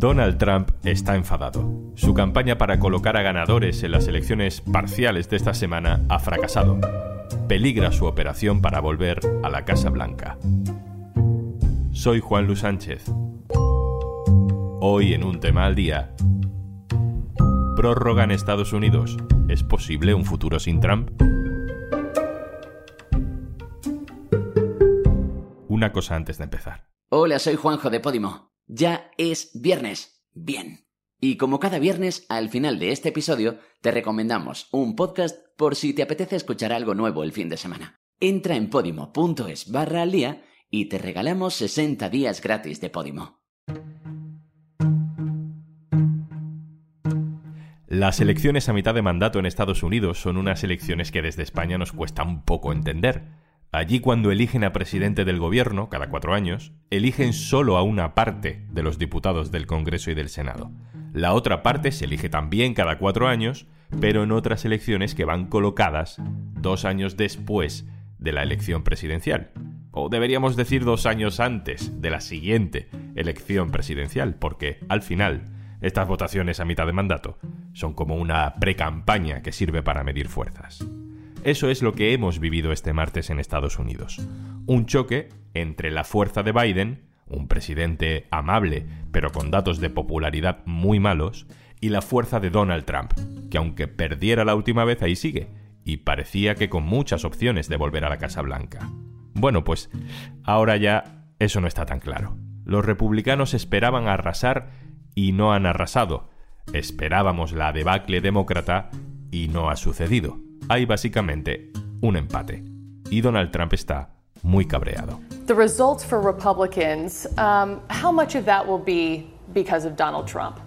Donald Trump está enfadado. Su campaña para colocar a ganadores en las elecciones parciales de esta semana ha fracasado. Peligra su operación para volver a la Casa Blanca. Soy Juan Luis Sánchez. Hoy en un tema al día. Prórroga en Estados Unidos. ¿Es posible un futuro sin Trump? Una cosa antes de empezar. Hola, soy Juanjo de Podimo. Ya es viernes. Bien. Y como cada viernes, al final de este episodio, te recomendamos un podcast por si te apetece escuchar algo nuevo el fin de semana. Entra en podimo.es barra al día y te regalamos 60 días gratis de Podimo. Las elecciones a mitad de mandato en Estados Unidos son unas elecciones que desde España nos cuesta un poco entender. Allí cuando eligen a presidente del gobierno, cada cuatro años, eligen solo a una parte de los diputados del Congreso y del Senado. La otra parte se elige también cada cuatro años, pero en otras elecciones que van colocadas dos años después de la elección presidencial. O deberíamos decir dos años antes de la siguiente elección presidencial, porque al final estas votaciones a mitad de mandato son como una pre-campaña que sirve para medir fuerzas. Eso es lo que hemos vivido este martes en Estados Unidos. Un choque entre la fuerza de Biden, un presidente amable pero con datos de popularidad muy malos, y la fuerza de Donald Trump, que aunque perdiera la última vez ahí sigue, y parecía que con muchas opciones de volver a la Casa Blanca. Bueno, pues ahora ya eso no está tan claro. Los republicanos esperaban arrasar y no han arrasado. Esperábamos la debacle demócrata y no ha sucedido hay básicamente un empate. Y Donald Trump está muy cabreado. The results for Republicans, um, how much of that will be because of Donald Trump?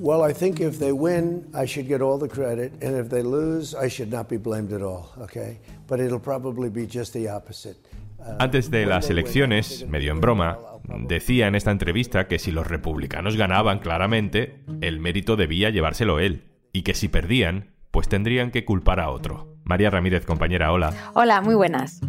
Well, I think if they win, I should get all the credit, and if they lose, I should not be blamed at all, okay? But it'll probably be just the opposite. Uh, Antes de las elecciones, medio en broma, decía en esta entrevista que si los republicanos ganaban claramente, el mérito debía llevárselo él, y que si perdían, pues tendrían que culpar a otro. María Ramírez, compañera, hola. Hola, muy buenas.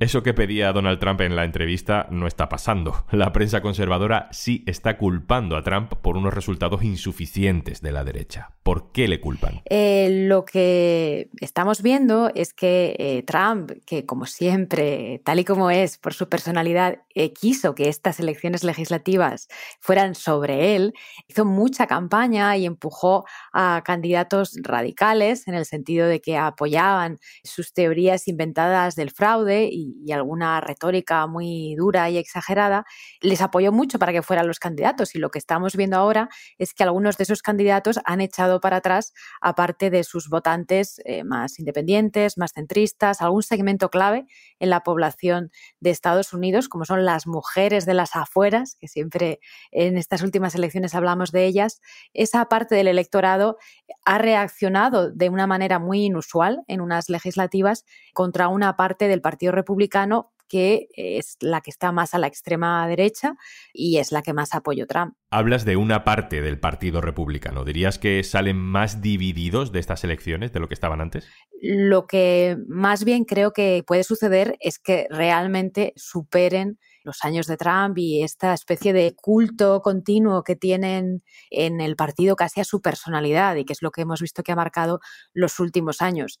Eso que pedía Donald Trump en la entrevista no está pasando. La prensa conservadora sí está culpando a Trump por unos resultados insuficientes de la derecha. ¿Por qué le culpan? Eh, lo que estamos viendo es que eh, Trump, que como siempre, tal y como es por su personalidad, eh, quiso que estas elecciones legislativas fueran sobre él, hizo mucha campaña y empujó a candidatos radicales en el sentido de que apoyaban sus teorías inventadas del fraude y y, alguna retórica muy dura y exagerada, les apoyó mucho para que fueran los candidatos. Y lo que estamos viendo ahora es que algunos de esos candidatos han echado para atrás, aparte de sus votantes eh, más independientes, más centristas, algún segmento clave en la población de Estados Unidos, como son las mujeres de las afueras, que siempre en estas últimas elecciones hablamos de ellas. Esa parte del electorado ha reaccionado de una manera muy inusual en unas legislativas contra una parte del Partido Republicano que es la que está más a la extrema derecha y es la que más apoyó Trump. Hablas de una parte del Partido Republicano. ¿Dirías que salen más divididos de estas elecciones de lo que estaban antes? Lo que más bien creo que puede suceder es que realmente superen los años de Trump y esta especie de culto continuo que tienen en el partido casi a su personalidad y que es lo que hemos visto que ha marcado los últimos años.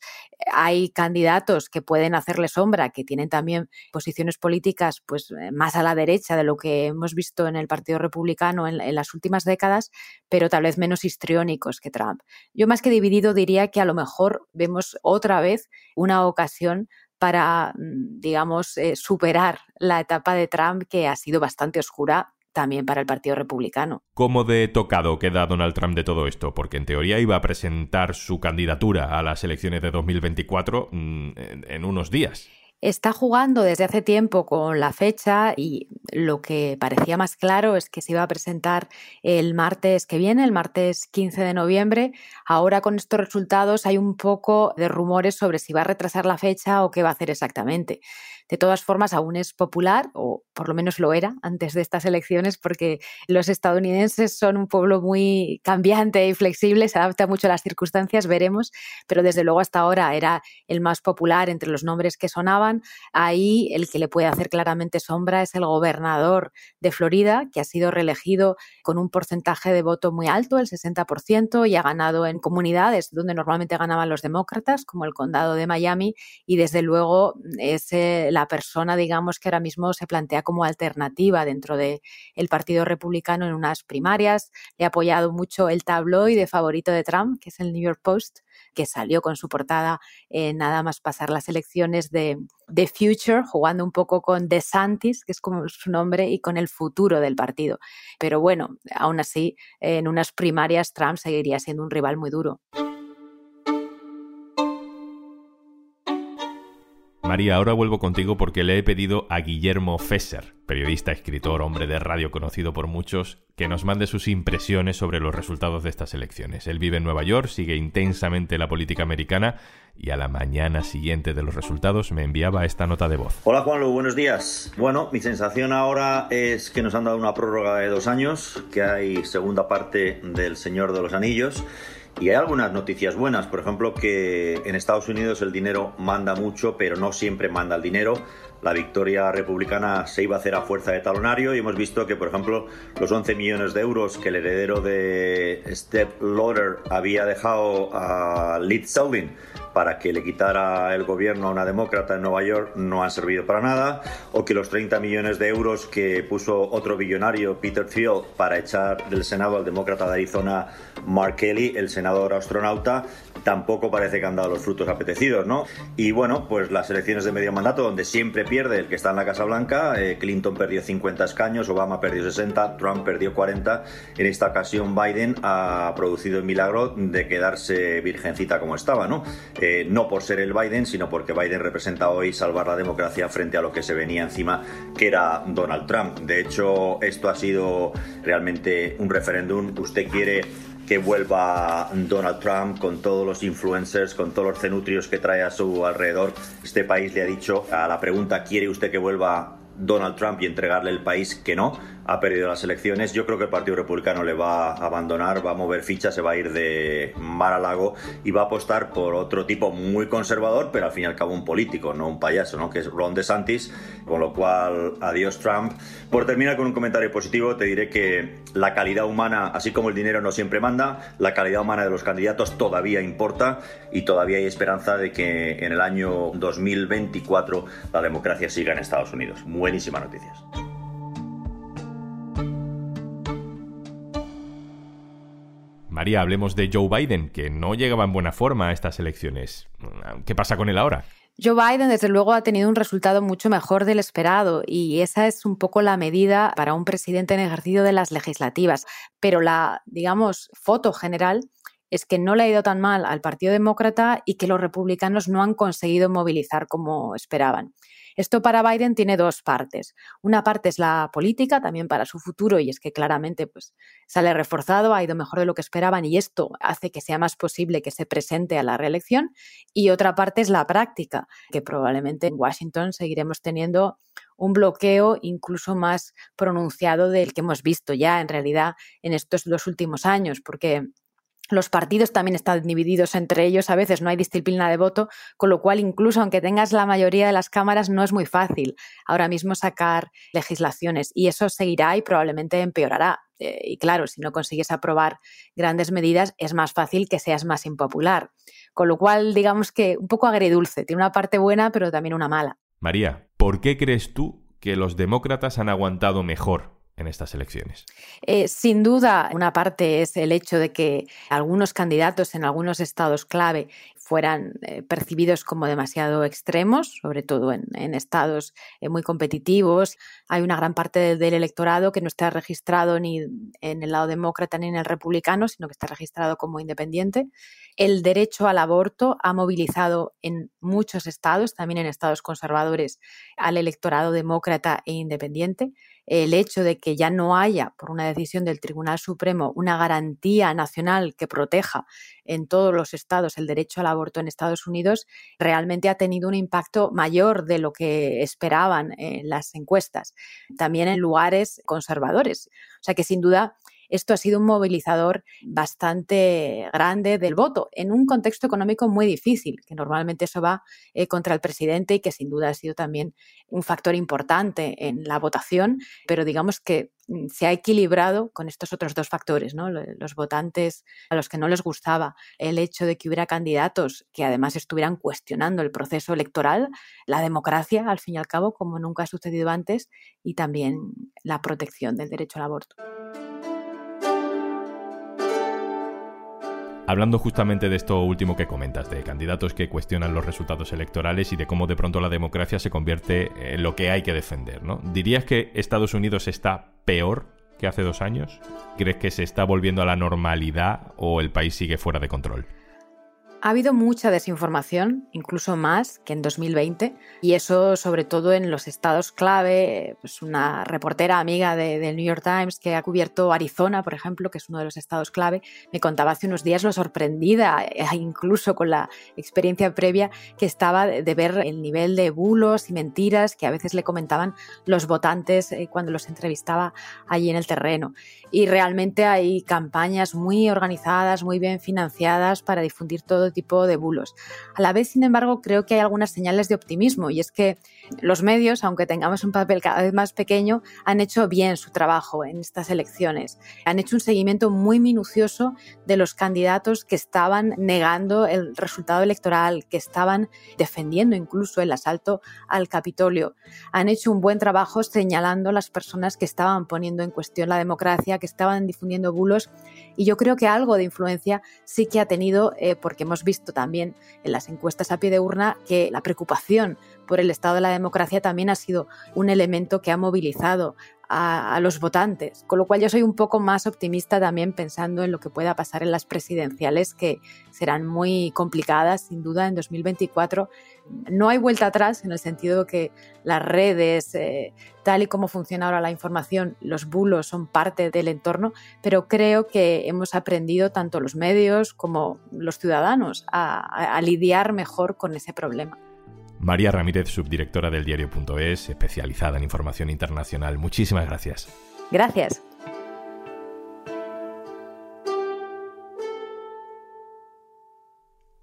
Hay candidatos que pueden hacerle sombra, que tienen también posiciones políticas pues más a la derecha de lo que hemos visto en el Partido Republicano en, en las últimas décadas, pero tal vez menos histriónicos que Trump. Yo más que dividido diría que a lo mejor vemos otra vez una ocasión para, mm, digamos, eh, superar la etapa de Trump que ha sido bastante oscura también para el Partido Republicano. ¿Cómo de tocado queda Donald Trump de todo esto? Porque en teoría iba a presentar su candidatura a las elecciones de 2024 mm, en unos días está jugando desde hace tiempo con la fecha y lo que parecía más claro es que se iba a presentar el martes que viene, el martes 15 de noviembre. Ahora con estos resultados hay un poco de rumores sobre si va a retrasar la fecha o qué va a hacer exactamente. De todas formas, aún es popular, o por lo menos lo era antes de estas elecciones, porque los estadounidenses son un pueblo muy cambiante y flexible, se adapta mucho a las circunstancias, veremos, pero desde luego hasta ahora era el más popular entre los nombres que sonaban Ahí el que le puede hacer claramente sombra es el gobernador de Florida, que ha sido reelegido con un porcentaje de voto muy alto, el 60%, y ha ganado en comunidades donde normalmente ganaban los demócratas, como el condado de Miami, y desde luego es eh, la persona, digamos, que ahora mismo se plantea como alternativa dentro del Partido Republicano en unas primarias. Le ha apoyado mucho el tabloide favorito de Trump, que es el New York Post, que salió con su portada nada más pasar las elecciones de The Future, jugando un poco con DeSantis, que es como su nombre, y con el futuro del partido. Pero bueno, aún así, en unas primarias Trump seguiría siendo un rival muy duro. María, ahora vuelvo contigo porque le he pedido a Guillermo Fesser, periodista, escritor, hombre de radio conocido por muchos, que nos mande sus impresiones sobre los resultados de estas elecciones. Él vive en Nueva York, sigue intensamente la política americana y a la mañana siguiente de los resultados me enviaba esta nota de voz. Hola Juanlu, buenos días. Bueno, mi sensación ahora es que nos han dado una prórroga de dos años, que hay segunda parte del Señor de los Anillos y hay algunas noticias buenas, por ejemplo, que en Estados Unidos el dinero manda mucho, pero no siempre manda el dinero. La victoria republicana se iba a hacer a fuerza de talonario y hemos visto que, por ejemplo, los 11 millones de euros que el heredero de Step Lauder había dejado a Leeds Selwyn para que le quitara el gobierno a una demócrata en Nueva York no han servido para nada, o que los 30 millones de euros que puso otro billonario, Peter Thiel, para echar del Senado al demócrata de Arizona, Mark Kelly, el senador astronauta, tampoco parece que han dado los frutos apetecidos, ¿no? Y bueno, pues las elecciones de medio mandato, donde siempre pierde el que está en la Casa Blanca, eh, Clinton perdió 50 escaños, Obama perdió 60, Trump perdió 40, en esta ocasión Biden ha producido el milagro de quedarse virgencita como estaba, ¿no? no por ser el Biden, sino porque Biden representa hoy salvar la democracia frente a lo que se venía encima, que era Donald Trump. De hecho, esto ha sido realmente un referéndum. Usted quiere que vuelva Donald Trump con todos los influencers, con todos los cenutrios que trae a su alrededor. Este país le ha dicho a la pregunta ¿quiere usted que vuelva Donald Trump y entregarle el país que no? Ha perdido las elecciones. Yo creo que el Partido Republicano le va a abandonar, va a mover fichas, se va a ir de mar a lago y va a apostar por otro tipo muy conservador, pero al fin y al cabo un político, no un payaso, ¿no? que es Ron DeSantis, con lo cual adiós Trump. Por terminar con un comentario positivo, te diré que la calidad humana, así como el dinero no siempre manda, la calidad humana de los candidatos todavía importa y todavía hay esperanza de que en el año 2024 la democracia siga en Estados Unidos. Buenísimas noticias. María, hablemos de Joe Biden, que no llegaba en buena forma a estas elecciones. ¿Qué pasa con él ahora? Joe Biden, desde luego, ha tenido un resultado mucho mejor del esperado y esa es un poco la medida para un presidente en ejercicio de las legislativas. Pero la, digamos, foto general es que no le ha ido tan mal al Partido Demócrata y que los republicanos no han conseguido movilizar como esperaban. Esto para Biden tiene dos partes. Una parte es la política, también para su futuro, y es que claramente pues, sale reforzado, ha ido mejor de lo que esperaban y esto hace que sea más posible que se presente a la reelección. Y otra parte es la práctica, que probablemente en Washington seguiremos teniendo un bloqueo incluso más pronunciado del que hemos visto ya en realidad en estos dos últimos años, porque los partidos también están divididos entre ellos, a veces no hay disciplina de voto, con lo cual incluso aunque tengas la mayoría de las cámaras no es muy fácil ahora mismo sacar legislaciones y eso seguirá y probablemente empeorará. Eh, y claro, si no consigues aprobar grandes medidas es más fácil que seas más impopular. Con lo cual, digamos que un poco agridulce, tiene una parte buena pero también una mala. María, ¿por qué crees tú que los demócratas han aguantado mejor en estas elecciones? Eh, sin duda, una parte es el hecho de que algunos candidatos en algunos estados clave fueran eh, percibidos como demasiado extremos, sobre todo en, estados eh, muy competitivos. Hay una gran parte del electorado que no está registrado ni en el lado demócrata ni en el republicano, sino que está registrado como independiente. El derecho al aborto ha movilizado en muchos estados, también en estados conservadores, al electorado demócrata e independiente el hecho de que ya no haya, por una decisión del Tribunal Supremo, una garantía nacional que proteja en todos los estados el derecho al aborto en Estados Unidos, realmente ha tenido un impacto mayor de lo que esperaban en las encuestas, también en lugares conservadores. O sea que sin duda esto ha sido un movilizador bastante grande del voto en un contexto económico muy difícil, que normalmente eso va eh, contra el presidente y que sin duda ha sido también un factor importante en la votación, pero digamos que mm, se ha equilibrado con estos otros dos factores, ¿no? Los votantes a los que no les gustaba el hecho de que hubiera candidatos que además estuvieran cuestionando el proceso electoral, la democracia, al fin y al cabo, como nunca ha sucedido antes, y también la protección del derecho al aborto. Hablando justamente de esto último que comentas, de candidatos que cuestionan los resultados electorales y de cómo de pronto la democracia se convierte en lo que hay que defender, ¿no? ¿Dirías que Estados Unidos está peor que hace dos años? ¿Crees que se está volviendo a la normalidad o el país sigue fuera de control? Ha habido mucha desinformación, incluso más que en 2020, y eso sobre todo en los estados clave. Pues una reportera amiga del de New York Times que ha cubierto Arizona, por ejemplo, que es uno de los estados clave, me contaba hace unos días lo sorprendida, eh, incluso con la experiencia previa que estaba de ver el nivel de bulos y mentiras que a veces le comentaban los votantes eh, cuando los entrevistaba allí en el terreno. Y realmente hay campañas muy organizadas, muy bien financiadas para difundir todo tipo de bulos. A la vez, sin embargo, creo que hay algunas señales de optimismo y es que los medios, aunque tengamos un papel cada vez más pequeño, han hecho bien su trabajo en estas elecciones. Han hecho un seguimiento muy minucioso de los candidatos que estaban negando el resultado electoral, que estaban defendiendo incluso el asalto al Capitolio. Han hecho un buen trabajo señalando las personas que estaban poniendo en cuestión la democracia, que estaban difundiendo bulos. Y yo creo que algo de influencia sí que ha tenido, eh, porque hemos visto también en las encuestas a pie de urna que la preocupación por el estado de la democracia también ha sido un elemento que ha movilizado a, los votantes, con lo cual yo soy un poco más optimista también pensando en lo que pueda pasar en las presidenciales, que serán muy complicadas sin duda en 2024. No hay vuelta atrás en el sentido que las redes, eh, tal y como funciona ahora la información, los bulos son parte del entorno, pero creo que hemos aprendido tanto los medios como los ciudadanos a lidiar mejor con ese problema. María Ramírez, subdirectora del diario.es, especializada en información internacional. Muchísimas gracias. Gracias.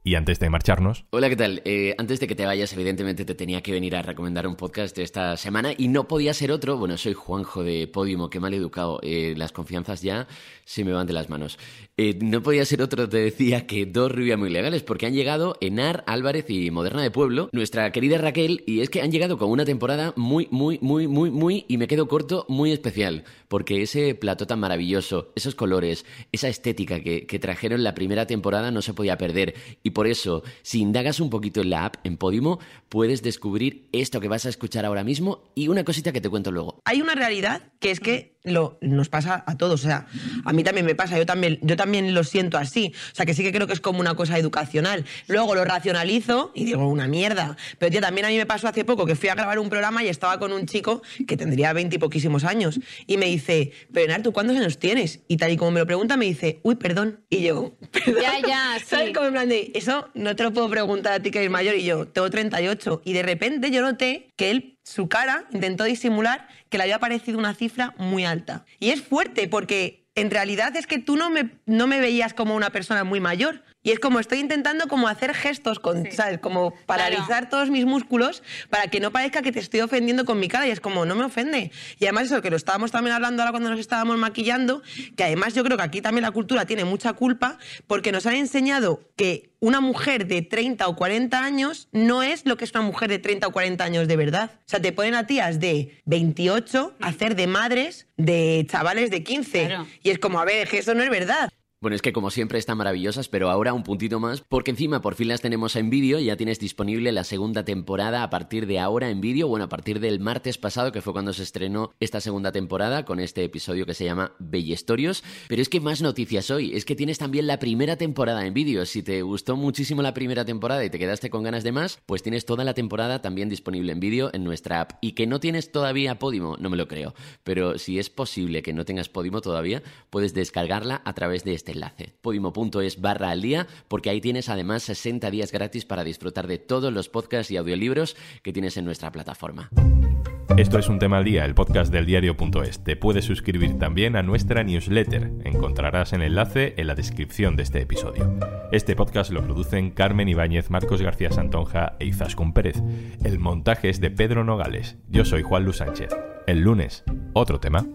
Y antes de marcharnos. Hola, ¿qué tal? Eh, antes de que te vayas, evidentemente te tenía que venir a recomendar un podcast esta semana y no podía ser otro. Bueno, soy Juanjo de Podium, qué mal educado. Eh, las confianzas ya se me van de las manos. Eh, no podía ser otro, te decía, que dos rubias muy legales, porque han llegado Enar, Álvarez y Moderna de Pueblo, nuestra querida Raquel, y es que han llegado con una temporada muy, muy, muy, muy, muy, y me quedo corto, muy especial, porque ese plato tan maravilloso, esos colores, esa estética que, que trajeron la primera temporada no se podía perder. Y por eso, si indagas un poquito en la app, en Podimo, puedes descubrir esto que vas a escuchar ahora mismo y una cosita que te cuento luego. Hay una realidad que es que lo, nos pasa a todos, o sea, a mí también me pasa, yo también, yo también lo siento así, o sea, que sí que creo que es como una cosa educacional. Luego lo racionalizo y digo, una mierda. Pero tía, también a mí me pasó hace poco que fui a grabar un programa y estaba con un chico que tendría veinte y poquísimos años y me dice, pero Enar, ¿tú cuántos años tienes? Y tal y como me lo pregunta, me dice, uy, perdón. Y yo, perdón. Ya, ya, sí. ¿Sabes? Como en plan de, eso no te lo puedo preguntar a ti que eres mayor y yo tengo 38. Y de repente yo noté que él, su cara, intentó disimular que le había parecido una cifra muy alta. Y es fuerte porque en realidad es que tú no me, no me veías como una persona muy mayor. Y es como estoy intentando como hacer gestos, con, ¿sabes? Como paralizar todos mis músculos para que no parezca que te estoy ofendiendo con mi cara. Y es como, no me ofende. Y además eso, que lo estábamos también hablando ahora cuando nos estábamos maquillando, que además yo creo que aquí también la cultura tiene mucha culpa porque nos han enseñado que una mujer de 30 o 40 años no es lo que es una mujer de 30 o 40 años de verdad. O sea, te ponen a tías de 28 a hacer de madres de chavales de 15. Y es como, a ver, que eso no es verdad. Bueno, es que como siempre están maravillosas, pero ahora un puntito más, porque encima por fin las tenemos en vídeo, ya tienes disponible la segunda temporada a partir de ahora en vídeo, bueno, a partir del martes pasado, que fue cuando se estrenó esta segunda temporada, con este episodio que se llama Bellestorios, pero es que más noticias hoy, es que tienes también la primera temporada en vídeo, si te gustó muchísimo la primera temporada y te quedaste con ganas de más, pues tienes toda la temporada también disponible en vídeo en nuestra app, y que no tienes todavía Podimo, no me lo creo, pero si es posible que no tengas Podimo todavía, puedes descargarla a través de este enlace, podimo.es barra al día, porque ahí tienes además 60 días gratis para disfrutar de todos los podcasts y audiolibros que tienes en nuestra plataforma. Esto es un tema al día, el podcast del diario.es. Te puedes suscribir también a nuestra newsletter. Encontrarás el enlace en la descripción de este episodio. Este podcast lo producen Carmen Ibáñez, Marcos García Santonja e Izaskun Pérez. El montaje es de Pedro Nogales. Yo soy Juan Luis Sánchez. El lunes, otro tema.